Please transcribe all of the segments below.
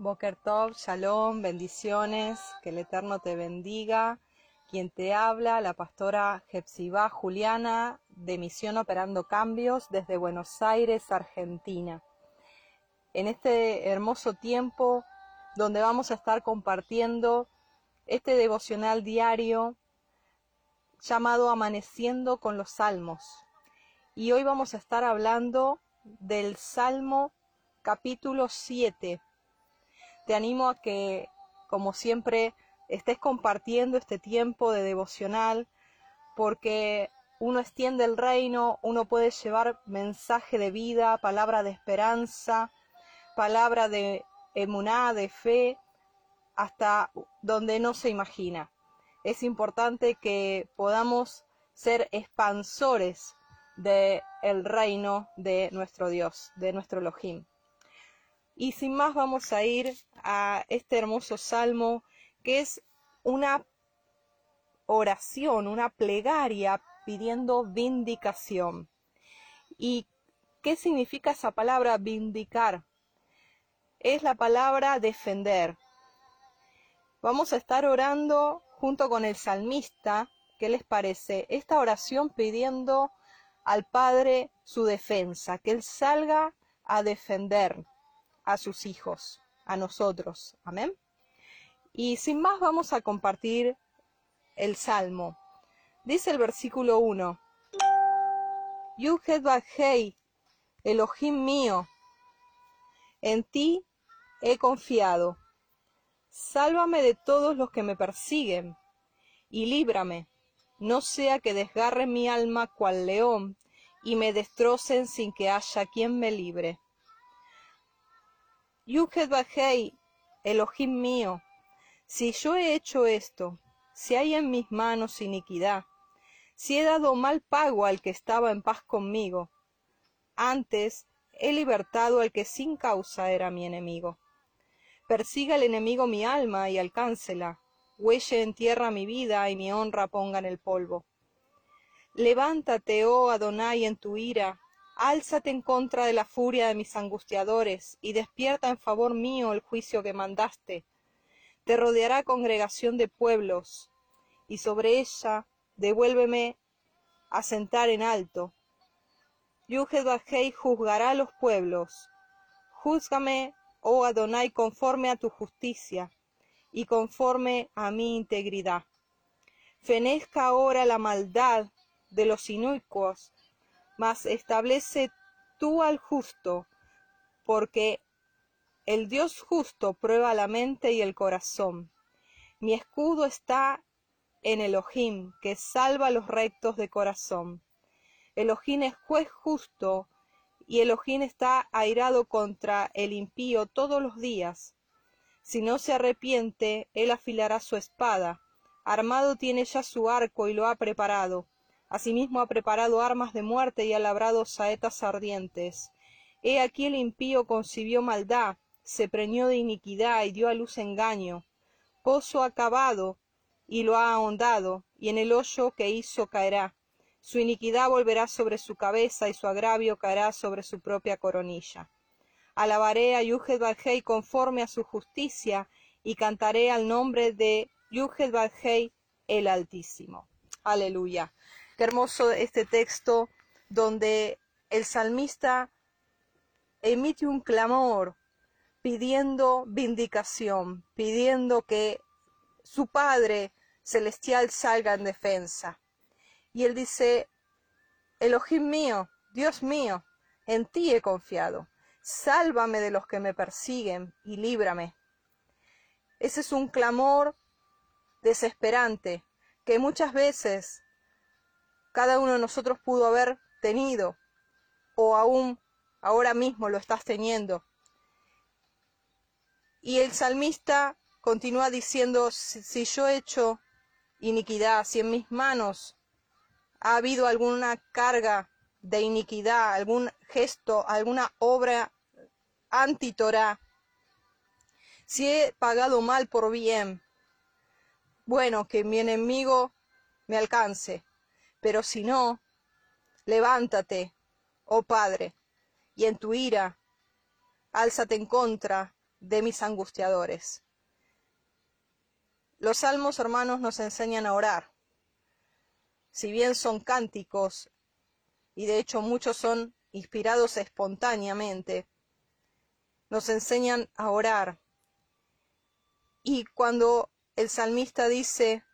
Boker Tov, Shalom, bendiciones, que el Eterno te bendiga. Quien te habla, la pastora Jepsibá Juliana, de Misión Operando Cambios, desde Buenos Aires, Argentina. En este hermoso tiempo donde vamos a estar compartiendo este devocional diario llamado Amaneciendo con los Salmos. Y hoy vamos a estar hablando del Salmo capítulo 7 te animo a que, como siempre, estés compartiendo este tiempo de devocional, porque uno extiende el reino, uno puede llevar mensaje de vida, palabra de esperanza, palabra de emuná, de fe, hasta donde no se imagina. Es importante que podamos ser expansores del el reino de nuestro Dios, de nuestro Elohim. Y sin más vamos a ir a este hermoso salmo que es una oración, una plegaria pidiendo vindicación. ¿Y qué significa esa palabra vindicar? Es la palabra defender. Vamos a estar orando junto con el salmista. ¿Qué les parece? Esta oración pidiendo al Padre su defensa, que Él salga a defender a sus hijos, a nosotros. Amén. Y sin más vamos a compartir el Salmo. Dice el versículo 1. Yuhed Bajei, Elohim mío, en ti he confiado. Sálvame de todos los que me persiguen y líbrame, no sea que desgarre mi alma cual león y me destrocen sin que haya quien me libre. Yuhed Bajei, Elohim mío, si yo he hecho esto, si hay en mis manos iniquidad, si he dado mal pago al que estaba en paz conmigo, antes he libertado al que sin causa era mi enemigo. Persiga el enemigo mi alma y alcáncela, huelle en tierra mi vida y mi honra ponga en el polvo. Levántate, oh Adonai, en tu ira, Álzate en contra de la furia de mis angustiadores, y despierta en favor mío el juicio que mandaste. Te rodeará congregación de pueblos, y sobre ella devuélveme a sentar en alto. Yuhed juzgará a los pueblos. Júzgame, oh Adonai, conforme a tu justicia, y conforme a mi integridad. Fenezca ahora la maldad de los inicuos, mas establece tú al justo, porque el Dios justo prueba la mente y el corazón. Mi escudo está en Elohim, que salva a los rectos de corazón. Elohim es juez justo, y Elohim está airado contra el impío todos los días. Si no se arrepiente, él afilará su espada. Armado tiene ya su arco y lo ha preparado. Asimismo ha preparado armas de muerte y ha labrado saetas ardientes. He aquí el impío concibió maldad, se preñó de iniquidad y dio a luz engaño. Pozo acabado y lo ha ahondado, y en el hoyo que hizo caerá. Su iniquidad volverá sobre su cabeza y su agravio caerá sobre su propia coronilla. Alabaré a Yuhed Barjei conforme a su justicia y cantaré al nombre de Yuhed Barjei el Altísimo. Aleluya. Qué hermoso este texto donde el salmista emite un clamor pidiendo vindicación, pidiendo que su Padre celestial salga en defensa. Y él dice, Elohim mío, Dios mío, en ti he confiado. Sálvame de los que me persiguen y líbrame. Ese es un clamor desesperante que muchas veces cada uno de nosotros pudo haber tenido o aún ahora mismo lo estás teniendo. Y el salmista continúa diciendo, si, yo he hecho iniquidad, si en mis manos ha habido alguna carga de iniquidad, algún gesto, alguna obra antitorá, si he pagado mal por bien, bueno, que mi enemigo me alcance, pero si no, levántate, oh Padre, y en tu ira, álzate en contra de mis angustiadores. Los salmos, hermanos, nos enseñan a orar. Si bien son cánticos, y de hecho muchos son inspirados espontáneamente, nos enseñan a orar. Y cuando el salmista dice,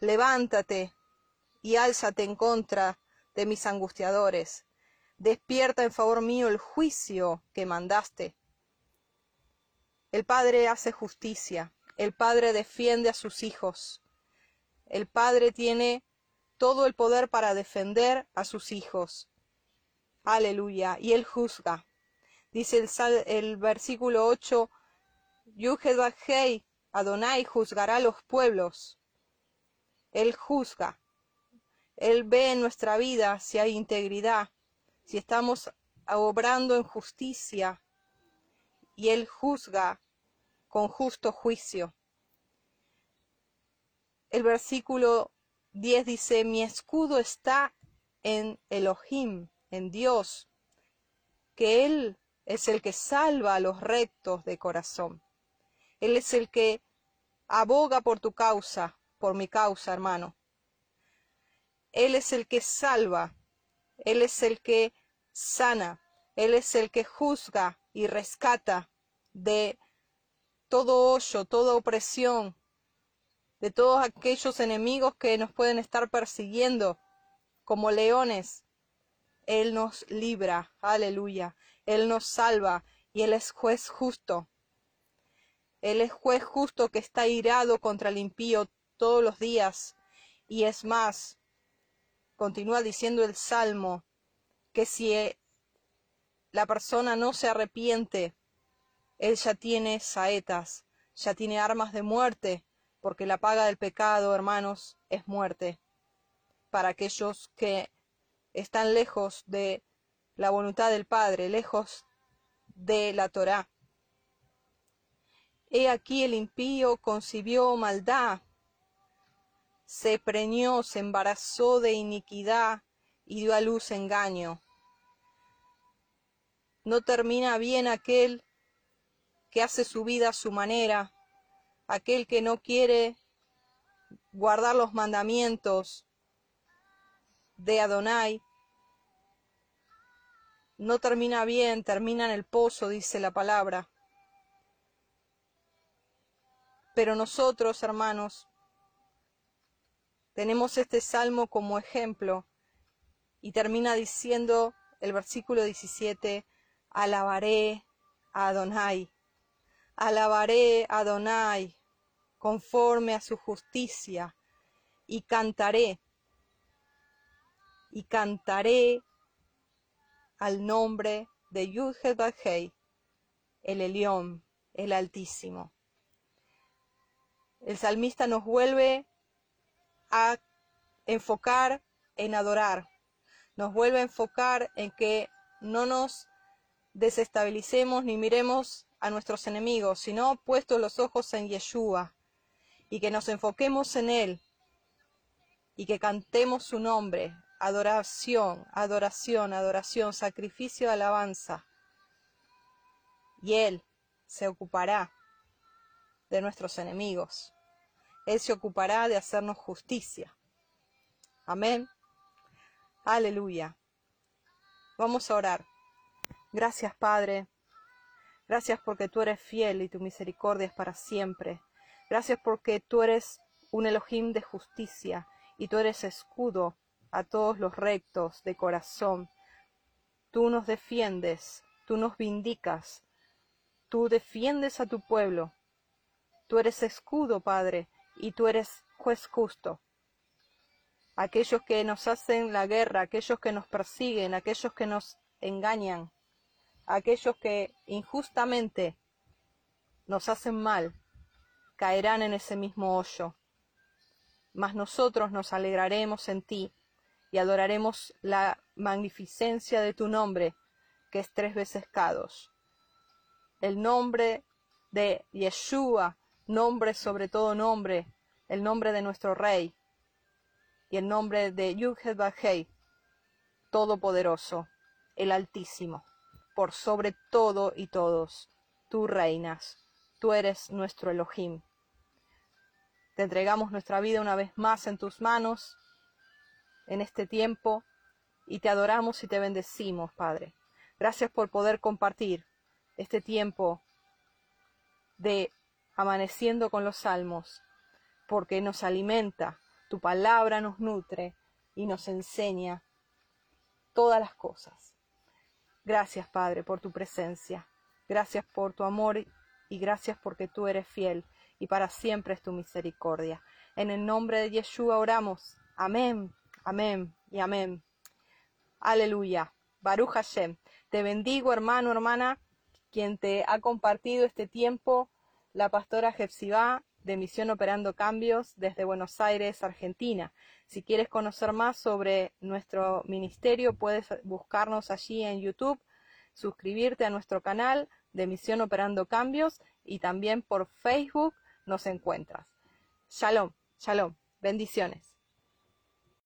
levántate y álzate en contra de mis angustiadores, despierta en favor mío el juicio que mandaste. El Padre hace justicia, el Padre defiende a sus hijos, el Padre tiene todo el poder para defender a sus hijos. Aleluya. Y Él juzga. Dice el, el versículo 8, Yuhedbahei, Adonai juzgará a los pueblos. Él juzga. Él ve en nuestra vida si hay integridad, si estamos obrando en justicia, y Él juzga con justo juicio. El versículo 10 dice, mi escudo está en Elohim, en Dios, que Él es el que salva a los rectos de corazón. Él es el que aboga por tu causa, por mi causa, hermano. Él es el que salva, Él es el que sana, Él es el que juzga y rescata de todo hoyo, toda opresión, de todos aquellos enemigos que nos pueden estar persiguiendo como leones. Él nos libra, aleluya. Él nos salva y Él es juez justo. Él es juez justo que está irado contra el impío todos los días. Y es más, continúa diciendo el Salmo, que si eh, la persona no se arrepiente, él ya tiene saetas, ya tiene armas de muerte, porque la paga del pecado, hermanos, es muerte. Para aquellos que están lejos de la voluntad del Padre, lejos de la Torá. He aquí el impío concibió maldad, se preñó, se embarazó de iniquidad y dio a luz engaño. No termina bien aquel que hace su vida a su manera, aquel que no quiere guardar los mandamientos de Adonai. No termina bien, termina en el pozo, dice la palabra. Pero nosotros, hermanos, tenemos este salmo como ejemplo y termina diciendo el versículo 17, alabaré a Adonai, alabaré a Adonai conforme a su justicia y cantaré, y cantaré al nombre de Yud el Elión, el Altísimo el salmista nos vuelve a enfocar en adorar, nos vuelve a enfocar en que no nos desestabilicemos ni miremos a nuestros enemigos, sino puestos los ojos en Yeshua y que nos enfoquemos en Él y que cantemos su nombre, adoración, adoración, adoración, sacrificio, alabanza. Y Él se ocupará de nuestros enemigos. Él se ocupará de hacernos justicia. Amén. Aleluya. Vamos a orar. Gracias, Padre. Gracias porque tú eres fiel y tu misericordia es para siempre. Gracias porque tú eres un Elohim de justicia y tú eres escudo a todos los rectos de corazón. Tú nos defiendes, tú nos vindicas, tú defiendes a tu pueblo. Tú eres escudo, Padre, y tú eres juez justo. Aquellos que nos hacen la guerra, aquellos que nos persiguen, aquellos que nos engañan, aquellos que injustamente nos hacen mal, caerán en ese mismo hoyo. Mas nosotros nos alegraremos en ti y adoraremos la magnificencia de tu nombre, que es tres veces cados. El nombre de Yeshua nombre sobre todo nombre, el nombre de nuestro Rey y el nombre de Yudhed Todopoderoso, el Altísimo, por sobre todo y todos. tú reinas, tú eres nuestro Elohim. Te entregamos nuestra vida una vez más en tus manos en este tiempo y te adoramos y te bendecimos, Padre. Gracias por poder compartir este tiempo de amaneciendo con los salmos, porque nos alimenta, tu palabra nos nutre y nos enseña todas las cosas. Gracias, Padre, por tu presencia. Gracias por tu amor y gracias porque tú eres fiel y para siempre es tu misericordia. En el nombre de Yeshua oramos. Amén, amén y amén. Aleluya. Baruch Hashem. Te bendigo, hermano, hermana, quien te ha compartido este tiempo, la pastora Jepsibá de Misión Operando Cambios desde Buenos Aires, Argentina. Si quieres conocer más sobre nuestro ministerio, puedes buscarnos allí en YouTube, suscribirte a nuestro canal de Misión Operando Cambios y también por Facebook nos encuentras. Shalom, shalom, bendiciones.